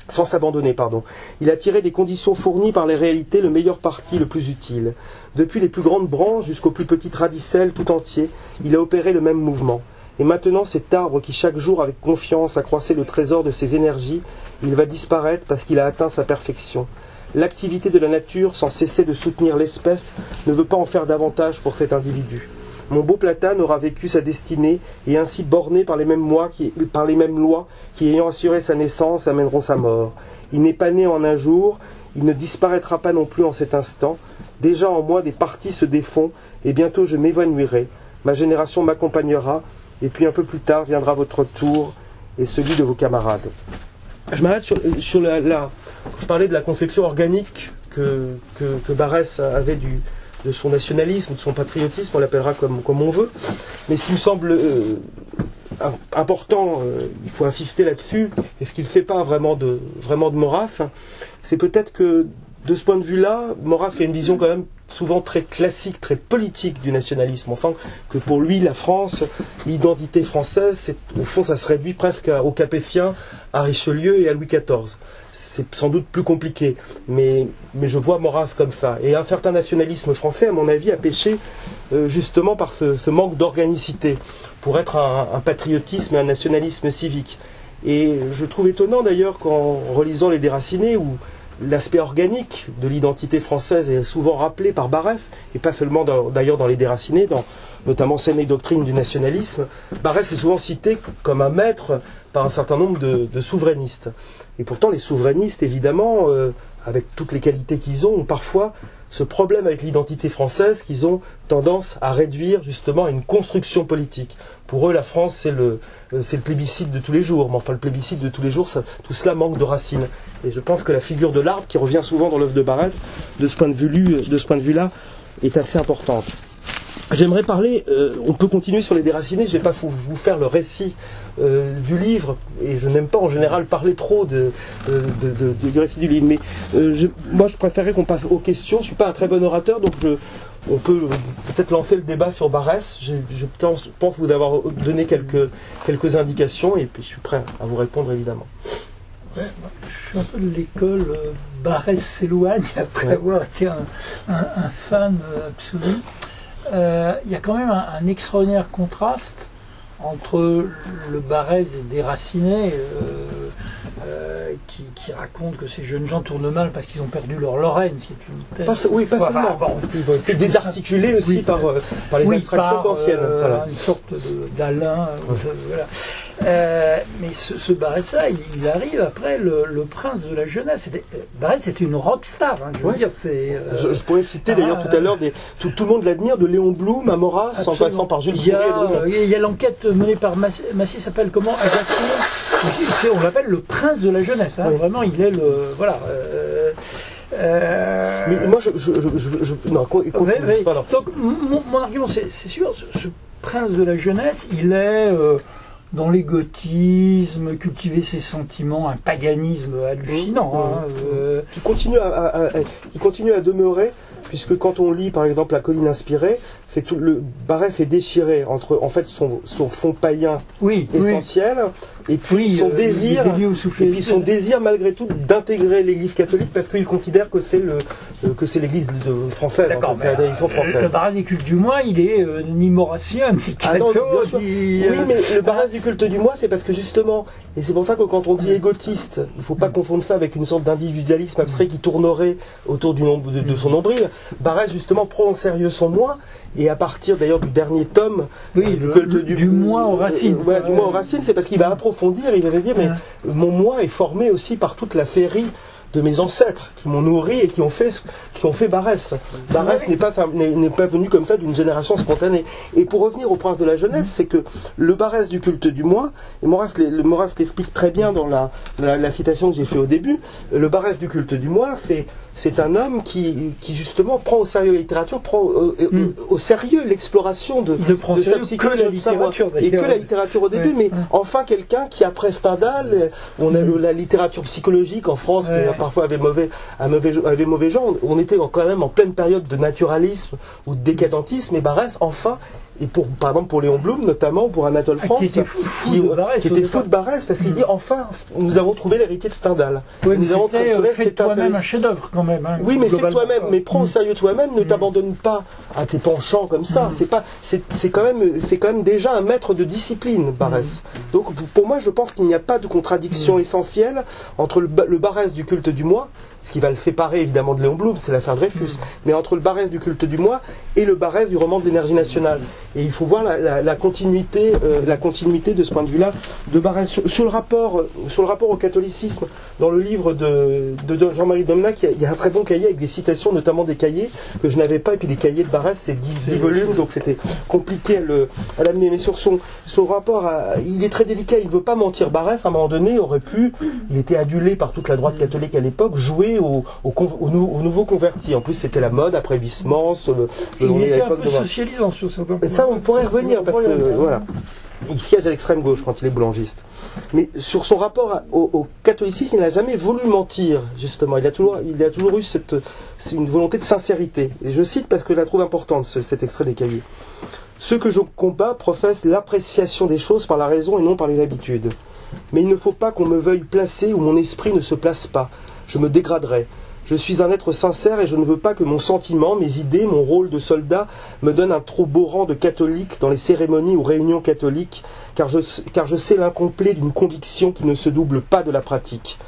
sans s'abandonner, pardon. Il a tiré des conditions fournies par les réalités le meilleur parti, le plus utile. Depuis les plus grandes branches jusqu'aux plus petites radicelles tout entier, il a opéré le même mouvement. Et maintenant cet arbre qui chaque jour avec confiance accroissait le trésor de ses énergies, il va disparaître parce qu'il a atteint sa perfection. L'activité de la nature, sans cesser de soutenir l'espèce, ne veut pas en faire davantage pour cet individu. Mon beau platane aura vécu sa destinée et ainsi borné par les mêmes, qui, par les mêmes lois qui, ayant assuré sa naissance, amèneront sa mort. Il n'est pas né en un jour, il ne disparaîtra pas non plus en cet instant. Déjà en moi des parties se défont et bientôt je m'évanouirai. Ma génération m'accompagnera et puis un peu plus tard viendra votre tour et celui de vos camarades. Je m'arrête sur, la, Je parlais de la conception organique que, que, Barès avait du, de son nationalisme, de son patriotisme, on l'appellera comme, comme on veut. Mais ce qui me semble euh, important, euh, il faut insister là-dessus, et ce qu'il ne fait pas vraiment de, vraiment de Maurras, c'est peut-être que de ce point de vue-là, Maurras a une vision quand même souvent très classique, très politique du nationalisme. Enfin, que pour lui, la France, l'identité française, au fond, ça se réduit presque aux Capétiens, à Richelieu et à Louis XIV. C'est sans doute plus compliqué, mais, mais je vois Maurras comme ça. Et un certain nationalisme français, à mon avis, a péché euh, justement par ce, manque d'organicité, pour être un, un patriotisme et un nationalisme civique. Et je trouve étonnant d'ailleurs qu'en relisant les déracinés, où l'aspect organique de l'identité française est souvent rappelé par Barès, et pas seulement d'ailleurs dans les déracinés, dans notamment Scène et doctrine du nationalisme, Barès est souvent cité comme un maître par un certain nombre de, souverainistes. Et pourtant, les souverainistes, évidemment, euh, avec toutes les qualités qu'ils ont, ont parfois ce problème avec l'identité française qu'ils ont tendance à réduire justement à une construction politique. Pour eux, la France, c'est le, euh, c'est le plébiscite de tous les jours. Mais enfin, le plébiscite de tous les jours, tout cela manque de racines. Et je pense que la figure de l'arbre, qui revient souvent dans l'œuvre de Barès, de ce point de vue-là, est assez importante. J'aimerais parler, euh, on peut continuer sur les déracinés, je ne vais pas vous, faire le récit euh, du livre, et je n'aime pas en général parler trop de, du récit du livre, mais euh, moi je préférerais qu'on passe aux questions, je ne suis pas un très bon orateur, donc on peut peut-être lancer le débat sur Barès, je, pense, vous avoir donné quelques, quelques indications, et puis je suis prêt à vous répondre évidemment. je suis un peu de l'école Barès s'éloigne après avoir été un, un fan absolu. Euh, il y a quand même un, extraordinaire contraste entre le Barès déraciné euh, euh, qui, raconte que ces jeunes gens tournent mal parce qu'ils ont perdu leur Lorraine. oui, pas seulement. parce qu'ils ont été désarticulés aussi par, par, les oui, anciennes. Une sorte d'Alain. Voilà. Euh, mais ce, ce Barressa, il, arrive après le, prince de la jeunesse. Barressa, c'était une rockstar. Hein, je, veux dire, c'est, euh, je, pourrais citer d'ailleurs tout à l'heure tout, tout, le monde l'admire, de Léon Blum à Maurras, en passant par Jules. Il y a l'enquête menée par Massy, s'appelle comment On l'appelle le prince de la jeunesse. Hein, Vraiment, il est le. Voilà. Euh, mais moi, je. je, je non, Donc, mon, mon argument, c'est sûr, ce, prince de la jeunesse, il est dans l'égotisme, cultiver ses sentiments, un paganisme hallucinant. Hein, euh. qui, continue à, qui continue à demeurer, puisque quand on lit par exemple La colline inspirée, c'est tout le Barès est déchiré entre en fait son, son fond païen essentiel et puis son euh, désir et puis son désir malgré tout d'intégrer l'Église catholique parce qu'il considère que c'est le euh, que c'est l'Église française. D'accord, mais le Barès du culte du mois, il est euh, ni maurassien ni ah Oui, mais le Barès du culte du mois, c'est parce que justement, et c'est pour ça que quand on dit égotiste, il ne faut pas confondre ça avec une sorte d'individualisme abstrait qui tournerait autour du de, de, son nombril. Barès justement prend en sérieux son moi et à partir d'ailleurs du dernier tome oui, du, du, moi aux racines. Euh, du moi aux racines, c'est parce qu'il va approfondir, il va dire, mais mon moi est formé aussi par toute la série de mes ancêtres qui m'ont nourri et qui ont fait qui ont fait Barès. Barès n'est pas n'est pas venu comme ça d'une génération spontanée. Et pour revenir au prince de la jeunesse, c'est que le Barès du culte du moi, et Maurras, le Maurras l'explique très bien dans la, la, citation que j'ai fait au début, le Barès du culte du moi, c'est c'est un homme qui, qui, justement prend au sérieux la littérature, prend euh, euh, hmm. au sérieux l'exploration de, de, sa psychologie et que la littérature au début, mais enfin quelqu'un qui après Stendhal, on a hmm. la littérature psychologique en France qui parfois avait mauvais, mauvais, avait mauvais genre, on était quand même en pleine période de naturalisme ou de décadentisme, et Barès enfin et pour, par exemple pour Léon Blum notamment, pour Anatole France, qui était fou, de Barès, qui était fou de Barès parce qu'il mm. dit enfin nous avons trouvé l'héritier de Stendhal. nous avons trouvé euh, fait toi-même un chef-d'œuvre quand même. Hein, oui, mais fais toi-même, mais prends au mm. sérieux toi-même, ne mm. t'abandonne pas à tes penchants comme ça. C'est pas, c'est quand même, c'est quand même déjà un maître de discipline, Barès. Donc pour moi, je pense qu'il n'y a pas de contradiction essentielle entre le, le Barès du culte du moi ce qui va le séparer évidemment de Léon Blum, c'est l'affaire Dreyfus, mm. mais entre le Barès du culte du moi et le Barès du roman de l'énergie nationale. Et il faut voir la, continuité, euh, la continuité de ce point de vue-là de Barès. Sur, le rapport, sur le rapport au catholicisme, dans le livre de, Jean-Marie Domnac, il y, a, un très bon cahier avec des citations, notamment des cahiers que je n'avais pas, et puis des cahiers de Barès, c'est 10, volumes, donc c'était compliqué à l'amener. Mais sur son, son rapport, il est très délicat, il ne veut pas mentir. Barès, à un moment donné, aurait pu, il était adulé par toute la droite catholique à l'époque, jouer aux, nouveaux convertis. En plus, c'était la mode après Bismans, le, il était un peu socialisant sur certains points. Ça, on pourrait revenir parce que voilà. Il siège à l'extrême gauche quand il est boulangiste. Mais sur son rapport au, catholicisme, il n'a jamais voulu mentir, justement. Il a toujours, il a toujours eu cette, une volonté de sincérité. Et je cite parce que je la trouve importante, cet extrait des cahiers. Ceux que je combats professent l'appréciation des choses par la raison et non par les habitudes. Mais il ne faut pas qu'on me veuille placer où mon esprit ne se place pas je me dégraderais. Je suis un être sincère et je ne veux pas que mon sentiment, mes idées, mon rôle de soldat me donnent un trop beau rang de catholique dans les cérémonies ou réunions catholiques, car je sais l'incomplet d'une conviction qui ne se double pas de la pratique.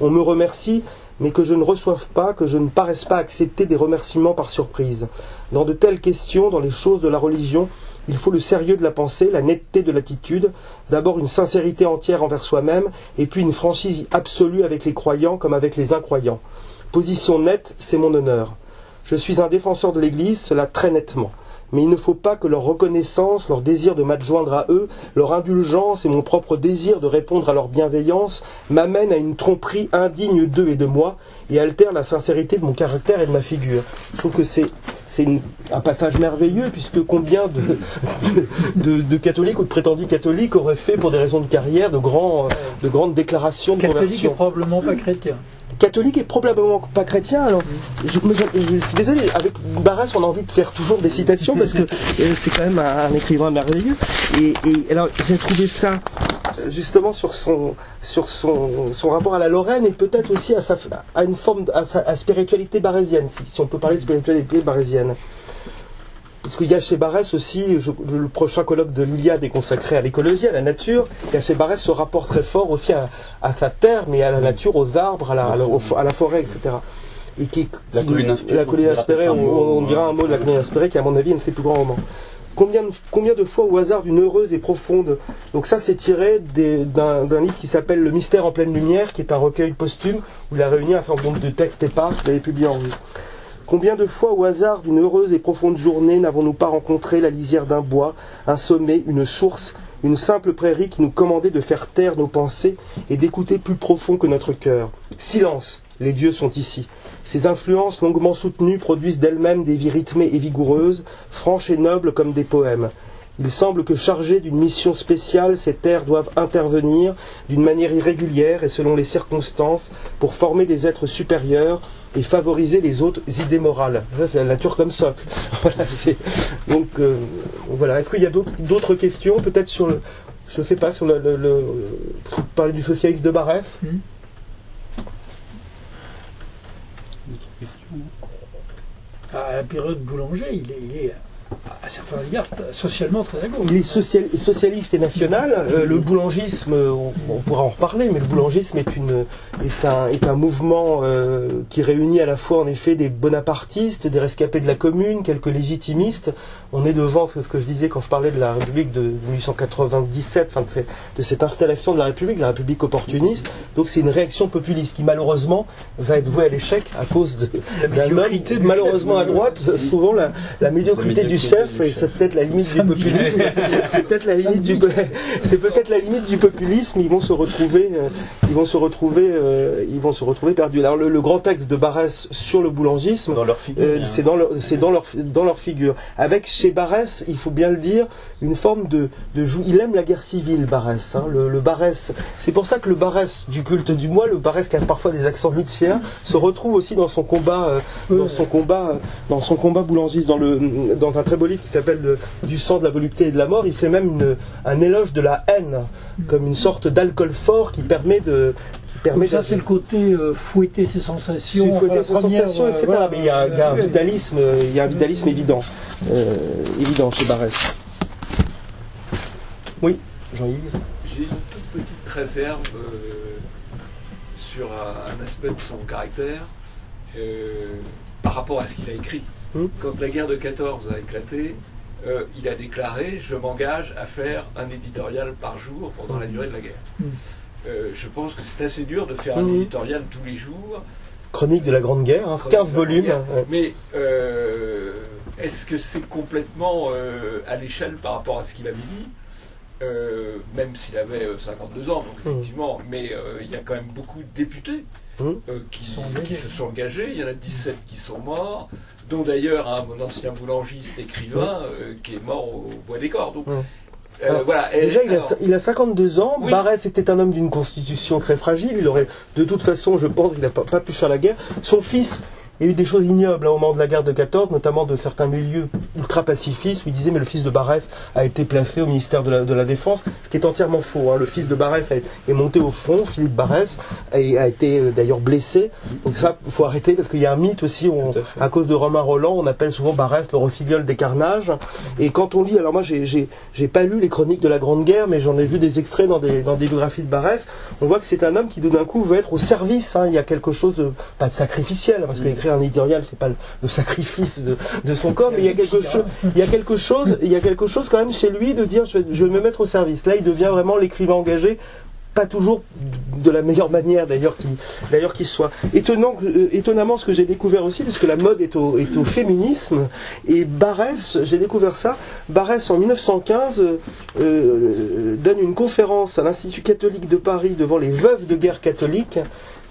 On me remercie, mais que je ne reçoive pas, que je ne paraisse pas accepter des remerciements par surprise. Dans de telles questions, dans les choses de la religion, il faut le sérieux de la pensée, la netteté de l'attitude, d'abord une sincérité entière envers soi-même, et puis une franchise absolue avec les croyants comme avec les incroyants. Position nette, c'est mon honneur. Je suis un défenseur de l'Église, cela très nettement. Mais il ne faut pas que leur reconnaissance, leur désir de m'adjoindre à eux, leur indulgence et mon propre désir de répondre à leur bienveillance m'amènent à une tromperie indigne d'eux et de moi et altèrent la sincérité de mon caractère et de ma figure. Je trouve que c'est c'est un passage merveilleux puisque combien de, de, catholiques ou de prétendus catholiques auraient fait pour des raisons de carrière de, grands, de grandes déclarations de conversion. Catholique probablement pas chrétien catholique et probablement pas chrétien. Alors, je, suis désolé, avec Barras, on a envie de faire toujours des citations parce que euh, c'est quand même un, écrivain merveilleux. Et, alors, j'ai trouvé ça euh, justement sur son sur son, son rapport à la Lorraine et peut-être aussi à, sa, à une forme à sa spiritualité barésienne, si, si on peut parler de spiritualité barésienne. Parce qu'il y a chez Barès aussi, le prochain colloque de l'Iliade est consacré à l'écologie, à la nature. Il y a chez Barès ce rapport très fort aussi à, sa terre, mais à la nature, aux arbres, à la, forêt, etc. Et qui, la colline inspirée. La colline inspirée, on, dira un mot de la colline inspirée, qui à mon avis est un de ses plus grands romans. Combien, combien de fois au hasard d'une heureuse et profonde. Donc ça c'est tiré d'un livre qui s'appelle Le mystère en pleine lumière, qui est un recueil posthume où il a réuni un certain nombre de textes épars qu'il avait publié en rue. Combien de fois au hasard d'une heureuse et profonde journée n'avons-nous pas rencontré la lisière d'un bois, un sommet, une source, une simple prairie qui nous commandait de faire taire nos pensées et d'écouter plus profond que notre cœur? Silence, les dieux sont ici. Ces influences longuement soutenues produisent d'elles-mêmes des vies rythmées et vigoureuses, franches et nobles comme des poèmes. Il semble que chargés d'une mission spéciale, ces terres doivent intervenir d'une manière irrégulière et selon les circonstances pour former des êtres supérieurs et favoriser les autres idées morales. Ça, c'est la nature comme ça. voilà, Donc, euh, voilà. Est-ce qu'il y a d'autres questions Peut-être sur le. Je ne sais pas, sur le. le, parler du socialiste de Baref hmm. À la période boulanger, il est à certains égards, socialement très à gauche. Il est socialiste et national. Euh, le boulangisme, on, pourra en reparler, mais le boulangisme est, une, est, un, est un mouvement euh, qui réunit à la fois en effet des bonapartistes, des rescapés de la commune, quelques légitimistes. On est devant ce que je disais quand je parlais de la République de 1897, enfin de, de cette installation de la République, la République opportuniste. Donc c'est une réaction populiste qui malheureusement va être vouée à l'échec à cause d'un homme, malheureusement à droite, souvent la, la médiocrité du chef, et c'est peut-être la limite du populisme. c'est peut-être la limite du, c'est peut-être la limite du populisme. Ils vont se retrouver, euh, ils vont se retrouver, euh, ils vont se retrouver perdus. Alors le, grand texte de Barès sur le boulangisme, euh, c'est dans leur, c'est dans leur, dans leur figure. Avec chez Barès, il faut bien le dire, une forme de, de il aime la guerre civile, Barès. Hein. le, le Barès, c'est pour ça que le Barès du culte du moi, le Barès qui a parfois des accents nietzschéens, se retrouve aussi dans son combat, dans son combat, dans son combat boulangiste, dans le, dans un très beau livre qui s'appelle Du sang, de la volupté et de la mort. Il fait même un éloge de la haine, comme une sorte d'alcool fort qui permet de. Qui permet ça, c'est le côté euh, fouetter ses sensations. Fouetter ses sensations, etc. Euh, Mais il y, a, il y, a, un vitalisme, il y a un vitalisme évident, euh, évident chez Barès. Oui, Jean-Yves J'ai une toute petite réserve sur un, aspect de son caractère par rapport à ce qu'il a écrit. Quand la guerre de 14 a éclaté, euh, il a déclaré Je m'engage à faire un éditorial par jour pendant la durée de la guerre. Hmm. Euh, je pense que c'est assez dur de faire un hmm. éditorial tous les jours. Chronique de la Grande Guerre, 15 hein, volumes. Mais euh, est-ce que c'est complètement à l'échelle par rapport à ce qu'il avait dit? Même s'il avait 52 ans, donc effectivement, mais il y a quand même beaucoup de députés qui, sont qui, se sont engagés. Il y en a 17 qui sont morts dont d'ailleurs un mon ancien boulangiste écrivain euh, qui est mort au Bois des Corps. Donc, euh, voilà. déjà, il, a, 52 ans. Barès était un homme d'une constitution très fragile. Il aurait, de toute façon, je pense, il n'a pas, pu faire la guerre. Son fils il y a eu des choses ignobles hein, au moment de la guerre de 14, notamment de certains milieux ultra-pacifistes où ils disaient mais le fils de Barrès a été placé au ministère de la, de la Défense, ce qui est entièrement faux. hein. Le fils de a- est monté au front, Philippe Barrès, et a été euh, d'ailleurs blessé. Donc ça, il faut arrêter parce qu'il y a un mythe aussi, où on- Tout à cause de Romain Roland, on appelle souvent Barrès le rossignol des carnages. Et quand on lit, alors moi j'ai- pas lu les chroniques de la Grande Guerre, mais j'en ai vu des extraits dans des, dans des biographies de Barrès, on voit que c'est un homme qui d'un coup veut être au service. hein. Il y a quelque chose de pas de sacrificiel, hein, parce que écrire un éditorial c'est pas le, le sacrifice de, de son corps, mais il y a quelque chose, il y a quelque chose, il y a quelque chose quand même chez lui de dire je vais, je vais me mettre au service. Là, il devient vraiment l'écrivain engagé. Pas toujours de la meilleure manière d'ailleurs qui d'ailleurs qu'il soit. Étonnant, euh, étonnamment, ce que j'ai découvert aussi, parce que la mode est au, est au féminisme, et Barès, j'ai découvert ça. Barès en 1915 euh, euh, donne une conférence à l'Institut catholique de Paris devant les veuves de guerre catholique,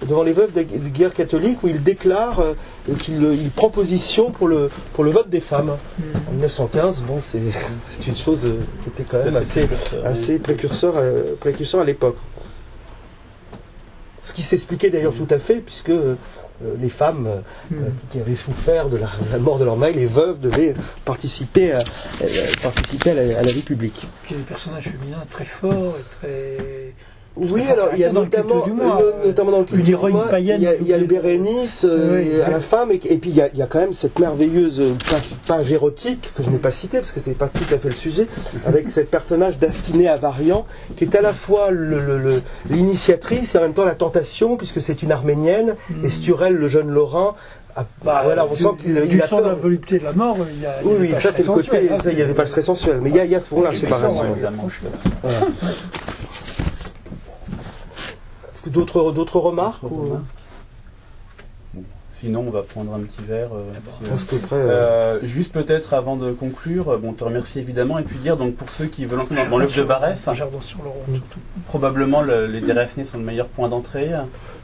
devant les veuves de guerre catholique, où il déclare euh, qu'il euh, il prend position pour le pour le vote des femmes. En 1915, bon, c'est c'est une chose euh, qui était quand même assez précurseur, assez précurseur à, précurseur à l'époque. Ce qui s'expliquait d'ailleurs tout à fait, puisque euh, les femmes euh, Hmm. qui avaient souffert de la, de la mort de leur mari, les veuves, devaient participer à, euh, participer à la, à la vie publique. Puis des personnages féminins très forts et très. Oui, alors il y a notamment, du mois, euh, notamment dans le culte du mois, païenne il y a, il y a le. Bérénice euh, Oui, et à oui. la femme, et, et puis il y, a, il y a quand même cette merveilleuse euh, page, page érotique que je n'ai pas citée parce que ce n'est pas tout à fait le sujet, avec cette personnage d'Astiné Avarian qui est à la fois le- le- le- l'initiatrice et en même temps la tentation puisque c'est une arménienne et Sturel, le jeune Bah, voilà, on du- sent qu'il du il a sang de la volupté de la mort, il y a. il y Oui, a oui, ça c'est le côté, hein. il y a des pages très sensuelles, mais il y a, il y a voilà, ouais. évidemment. Voilà. Est-ce que d'autres d'autres remarques D'autres ou- remarques Sinon, on va prendre un petit verre. euh, si, euh, euh, Euh, juste peut-être avant de conclure, euh, bon, te remercier évidemment et puis dire donc pour ceux qui veulent entrer dans, l'œuvre de Barès, probablement le- les déracinés sont le meilleur point d'entrée.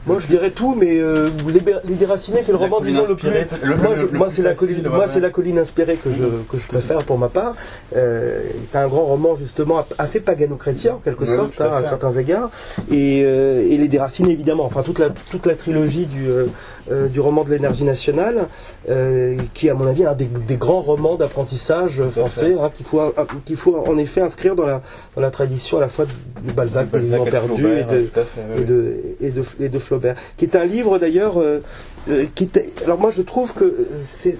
Moi, je dirais tout, mais euh, les, déracinés, c'est le roman, disons, le plus. inspirée, le- moi, le- je- le moi, plus c'est la colline, ouais, moi, ouais. c'est la colline inspirée que je que je préfère pour ma part. Euh, c'est un grand roman justement assez pagano-chrétien en quelque Ouais, sorte, à hein, à certains égards, et, euh, et les déracinés évidemment. Enfin, toute la toute la trilogie du du roman de l'énergie nationale, euh, qui est, à mon avis un des, des grands romans d'apprentissage français, hein, qu'il faut qu'il faut en effet inscrire dans la dans la tradition à la fois du Balzac, des Balzac Vivants et perdus et Flaubert, de fait, oui, et de, et, de, et de Flaubert, qui est un livre d'ailleurs, euh, euh, qui était, alors moi je trouve que c'est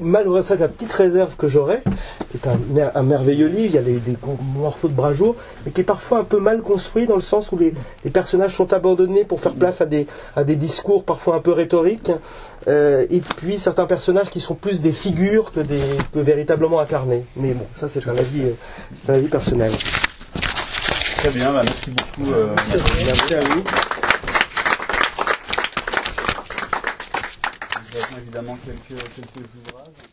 malgré ça la petite réserve que j'aurais, qui est un, un merveilleux livre, il y a des, des morceaux de Brageot, mais qui est parfois un peu mal construit dans le sens où les, les personnages sont abandonnés pour faire place à des, à des discours parfois un peu rhétoriques, euh, et puis certains personnages qui sont plus des figures que, des, que véritablement incarnés. Mais bon, ça c'est un avis, euh, c'est un avis personnel. Très bien, bah, merci beaucoup. euh, Merci à vous. Nous évidemment quelques, quelques ouvrages.